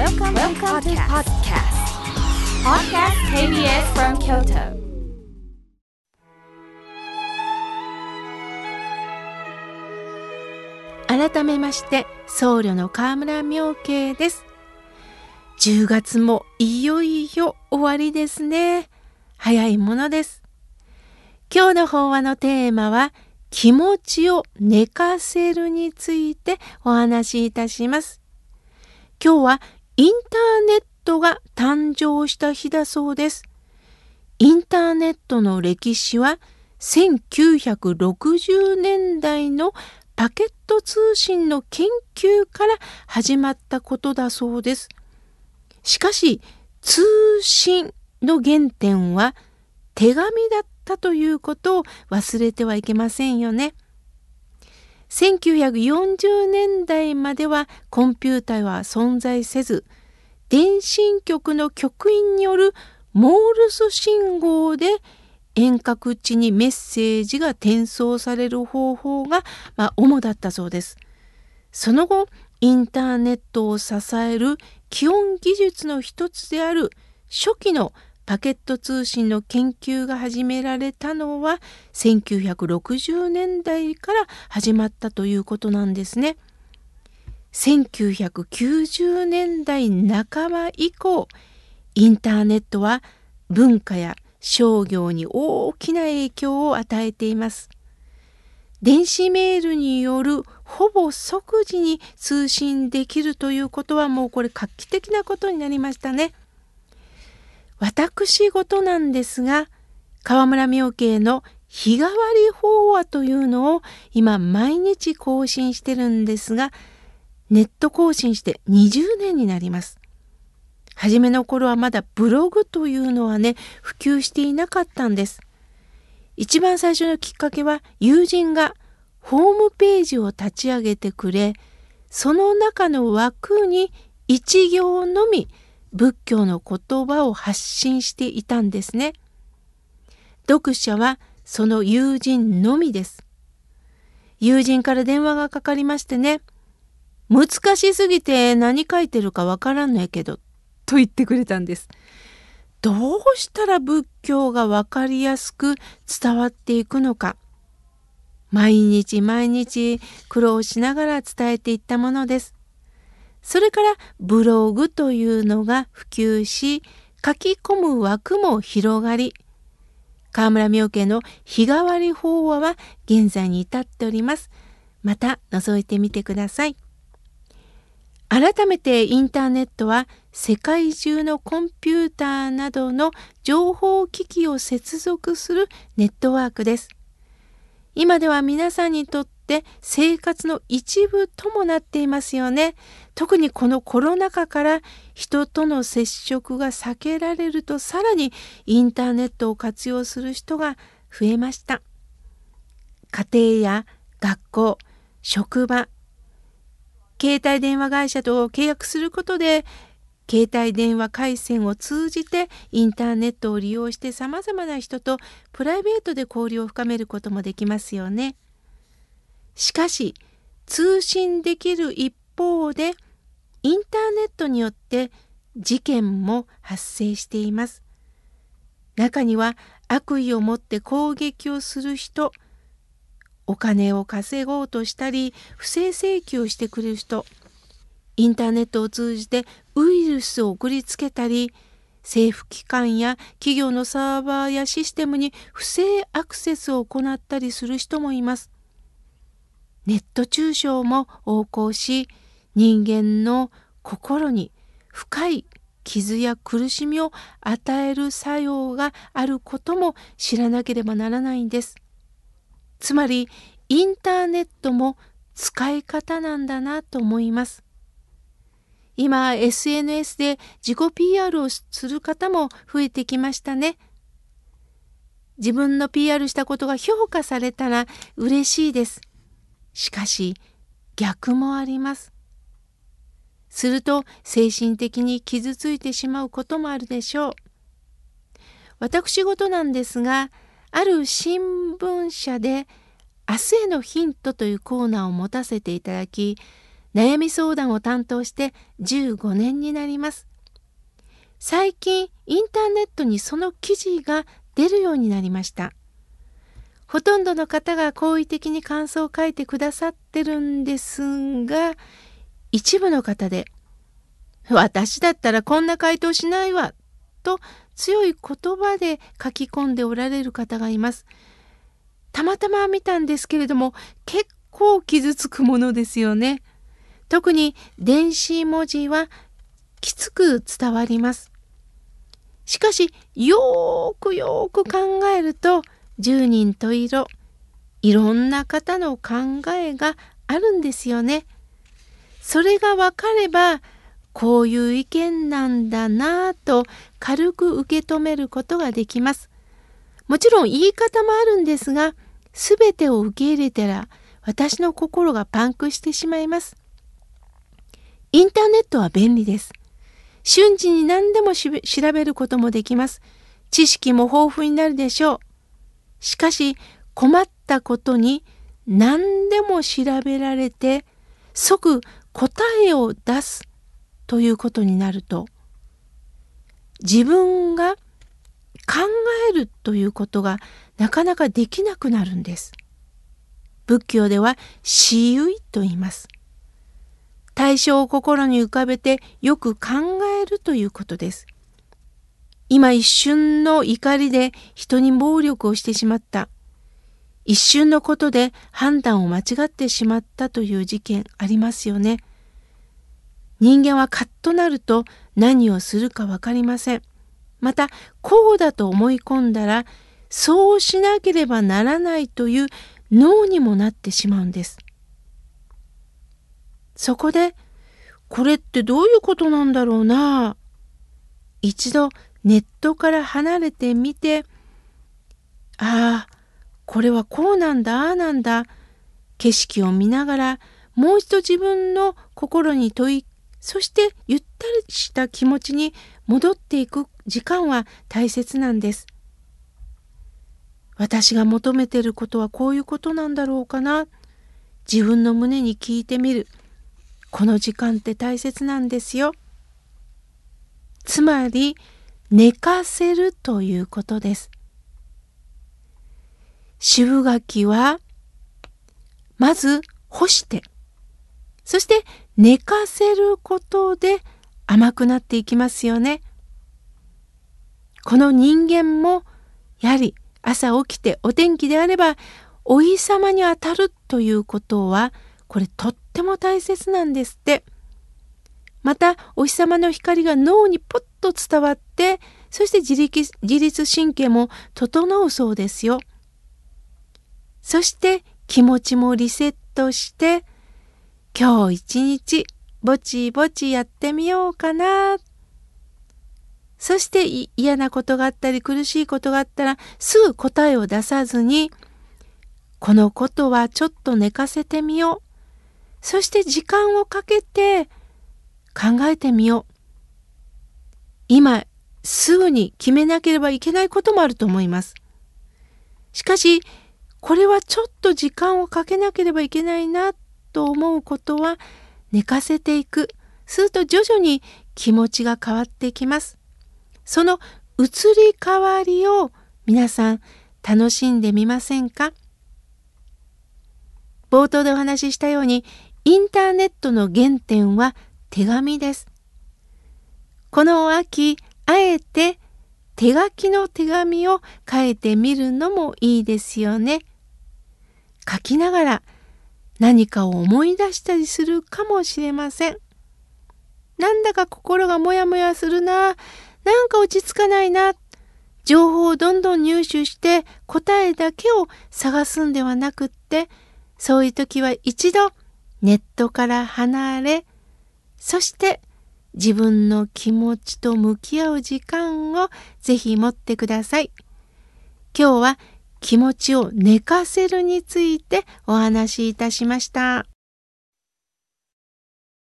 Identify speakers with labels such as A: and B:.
A: Welcome, Welcome to podcast. Podcast KBS from Kyoto.
B: 改めまして僧侶の河村明慶です10月もいよいよ終わりですね早いものです今日の法話のテーマは気持ちを寝かせるについてお話しいたします今日はインターネットが誕生した日だそうですインターネットの歴史は1960年代のパケット通信の研究から始まったことだそうです。しかし通信の原点は手紙だったということを忘れてはいけませんよね。1940年代まではコンピューターは存在せず電信局の局員によるモールス信号で遠隔地にメッセージが転送される方法が、まあ、主だったそうです。その後インターネットを支える基本技術の一つである初期のパケット通信の研究が始められたのは1960年代から始まったということなんですね。1990年代半ば以降インターネットは文化や商業に大きな影響を与えています。電子メールによるほぼ即時に通信できるということはもうこれ画期的なことになりましたね。私事なんですが河村明慶の日替わり法話というのを今毎日更新してるんですがネット更新して20年になります。初めの頃はまだブログというのはね普及していなかったんです。一番最初のきっかけは友人がホームページを立ち上げてくれその中の枠に一行のみ仏教の言葉を発信していたんですね。読者はその友人のみです。友人から電話がかかりましてね難しすぎて何書いてるかわからんのやけどと言ってくれたんです。どうしたら仏教がわかりやすく伝わっていくのか毎日毎日苦労しながら伝えていったものです。それからブログというのが普及し書き込む枠も広がり河村明家の日替わり法話は現在に至っております。また覗いてみてください。改めてインターネットは世界中のコンピューターなどの情報機器を接続するネットワークです。今では皆さんにとって生活の一部ともなっていますよね。特にこのコロナ禍から人との接触が避けられるとさらにインターネットを活用する人が増えました。家庭や学校、職場、携帯電話会社と契約することで携帯電話回線を通じてインターネットを利用してさまざまな人とプライベートで交流を深めることもできますよね。しかし通信できる一方でインターネットによって事件も発生しています。中には悪意を持って攻撃をする人お金を稼ごうとしたり不正請求してくれる人インターネットを通じてウイルスを送りつけたり政府機関や企業のサーバーやシステムに不正アクセスを行ったりする人もいます。ネット中傷も横行し人間の心に深い傷や苦しみを与える作用があることも知らなければならないんです。つまりインターネットも使い方なんだなと思います。今 SNS で自己 PR をする方も増えてきましたね。自分の PR したことが評価されたら嬉しいです。しかし逆もあります。すると精神的に傷ついてしまうこともあるでしょう。私事なんですがある新聞社で「明日へのヒント」というコーナーを持たせていただき悩み相談を担当して15年になります。最近インターネットにその記事が出るようになりました。ほとんどの方が好意的に感想を書いてくださってるんですが、一部の方で、私だったらこんな回答しないわ、と強い言葉で書き込んでおられる方がいます。たまたま見たんですけれども、結構傷つくものですよね。特に電子文字はきつく伝わります。しかし、よーくよーく考えると、十人十色いろんな方の考えがあるんですよね。それが分かればこういう意見なんだなぁと軽く受け止めることができます。もちろん言い方もあるんですが全てを受け入れたら私の心がパンクしてしまいます。インターネットは便利です。瞬時に何でも調べることもできます。知識も豊富になるでしょう。しかし困ったことに何でも調べられて即答えを出すということになると自分が考えるということがなかなかできなくなるんです。仏教では死意と言います。対象を心に浮かべてよく考えるということです。今一瞬の怒りで人に暴力をしてしまった。一瞬のことで判断を間違ってしまったという事件ありますよね。人間はカッとなると何をするか分かりません。また、こうだと思い込んだら、そうしなければならないという脳にもなってしまうんです。そこで、これってどういうことなんだろうな？一度ネットから離れてみてああこれはこうなんだああなんだ景色を見ながらもう一度自分の心に問いそしてゆったりした気持ちに戻っていく時間は大切なんです。私が求めてることはこういうことなんだろうかな自分の胸に聞いてみるこの時間って大切なんですよ。つまり寝かせるということです。渋柿はまず干してそして寝かせることで甘くなっていきますよね。この人間もやはり朝起きてお天気であればお日様に当たるということはこれとっても大切なんですって。またお日様の光が脳にポッと伝わってそして自力自律神経も整うそうですよ。そして気持ちもリセットして今日一日ぼちぼちやってみようかな。そして嫌なことがあったり苦しいことがあったらすぐ答えを出さずにこのことはちょっと寝かせてみよう。そして時間をかけて考えてみよう。今すぐに決めなければいけないこともあると思います。しかしこれはちょっと時間をかけなければいけないなと思うことは寝かせていく。すると徐々に気持ちが変わってきます。その移り変わりを皆さん楽しんでみませんか？冒頭でお話ししたようにインターネットの原点は手紙です。この秋、あえて手書きの手紙を書いてみるのもいいですよね。書きながら何かを思い出したりするかもしれません。なんだか心がモヤモヤするな、なんか落ち着かないな、情報をどんどん入手して答えだけを探すんではなくって、そういう時は一度ネットから離れ、そして自分の気持ちと向き合う時間をぜひ持ってください。今日は気持ちを寝かせるについてお話しいたしました。